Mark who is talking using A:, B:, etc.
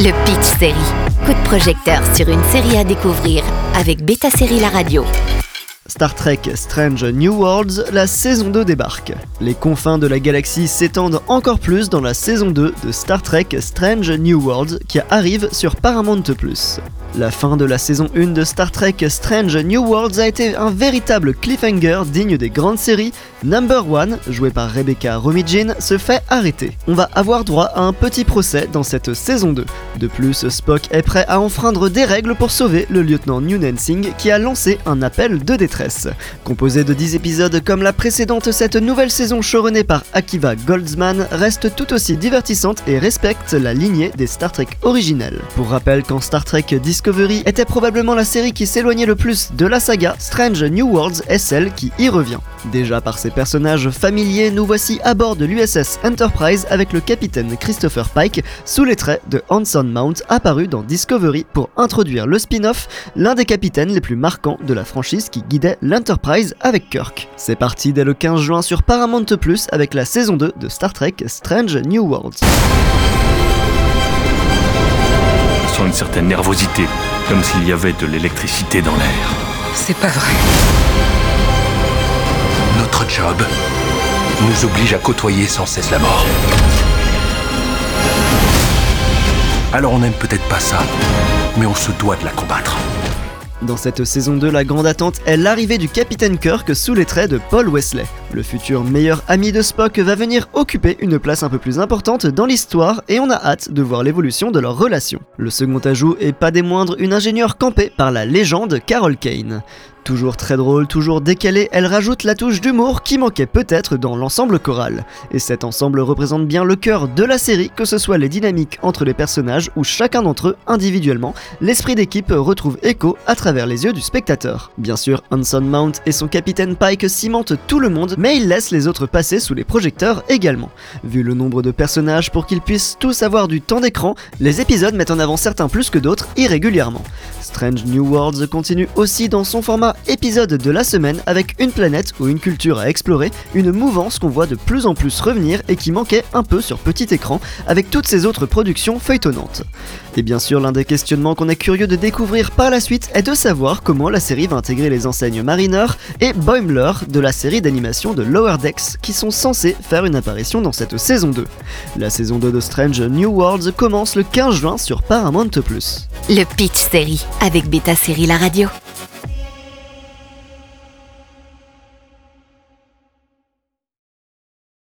A: Le Pitch Série. Coup de projecteur sur une série à découvrir avec Beta Série La Radio.
B: Star Trek Strange New Worlds, la saison 2 débarque. Les confins de la galaxie s'étendent encore plus dans la saison 2 de Star Trek Strange New Worlds qui arrive sur Paramount+. La fin de la saison 1 de Star Trek Strange New Worlds a été un véritable cliffhanger digne des grandes séries. Number One, joué par Rebecca Romijn, se fait arrêter. On va avoir droit à un petit procès dans cette saison 2. De plus, Spock est prêt à enfreindre des règles pour sauver le lieutenant New Nansing qui a lancé un appel de détresse. Composé de 10 épisodes comme la précédente, cette nouvelle saison showrunnée par Akiva Goldsman reste tout aussi divertissante et respecte la lignée des Star Trek originelles. Pour rappel, quand Star Trek Discovery était probablement la série qui s'éloignait le plus de la saga, Strange New Worlds est celle qui y revient. Déjà par ses personnages familiers, nous voici à bord de l'USS Enterprise avec le capitaine Christopher Pike sous les traits de Hanson Mount apparu dans Discovery pour introduire le spin-off, l'un des capitaines les plus marquants de la franchise qui guidait l'Enterprise avec Kirk. C'est parti dès le 15 juin sur Paramount Plus avec la saison 2 de Star Trek Strange New Worlds.
C: Une certaine nervosité, comme s'il y avait de l'électricité dans l'air.
D: C'est pas vrai.
E: Notre job nous oblige à côtoyer sans cesse la mort. Alors on n'aime peut-être pas ça, mais on se doit de la combattre.
B: Dans cette saison 2, la grande attente est l'arrivée du capitaine Kirk sous les traits de Paul Wesley. Le futur meilleur ami de Spock va venir occuper une place un peu plus importante dans l'histoire et on a hâte de voir l'évolution de leur relation. Le second ajout est pas des moindres une ingénieure campée par la légende Carol Kane. Toujours très drôle, toujours décalé, elle rajoute la touche d'humour qui manquait peut-être dans l'ensemble choral. Et cet ensemble représente bien le cœur de la série, que ce soit les dynamiques entre les personnages ou chacun d'entre eux individuellement, l'esprit d'équipe retrouve écho à travers les yeux du spectateur. Bien sûr, Hanson Mount et son capitaine Pike cimentent tout le monde, mais ils laissent les autres passer sous les projecteurs également. Vu le nombre de personnages pour qu'ils puissent tous avoir du temps d'écran, les épisodes mettent en avant certains plus que d'autres irrégulièrement. Strange New Worlds continue aussi dans son format épisode de la semaine avec une planète ou une culture à explorer, une mouvance qu'on voit de plus en plus revenir et qui manquait un peu sur petit écran avec toutes ces autres productions feuilletonnantes. Et bien sûr, l'un des questionnements qu'on est curieux de découvrir par la suite est de savoir comment la série va intégrer les enseignes Mariner et Boimler de la série d'animation de Lower Decks qui sont censés faire une apparition dans cette saison 2. La saison 2 de Strange New Worlds commence le 15 juin sur Paramount+.
A: Série avec Beta Série La Radio.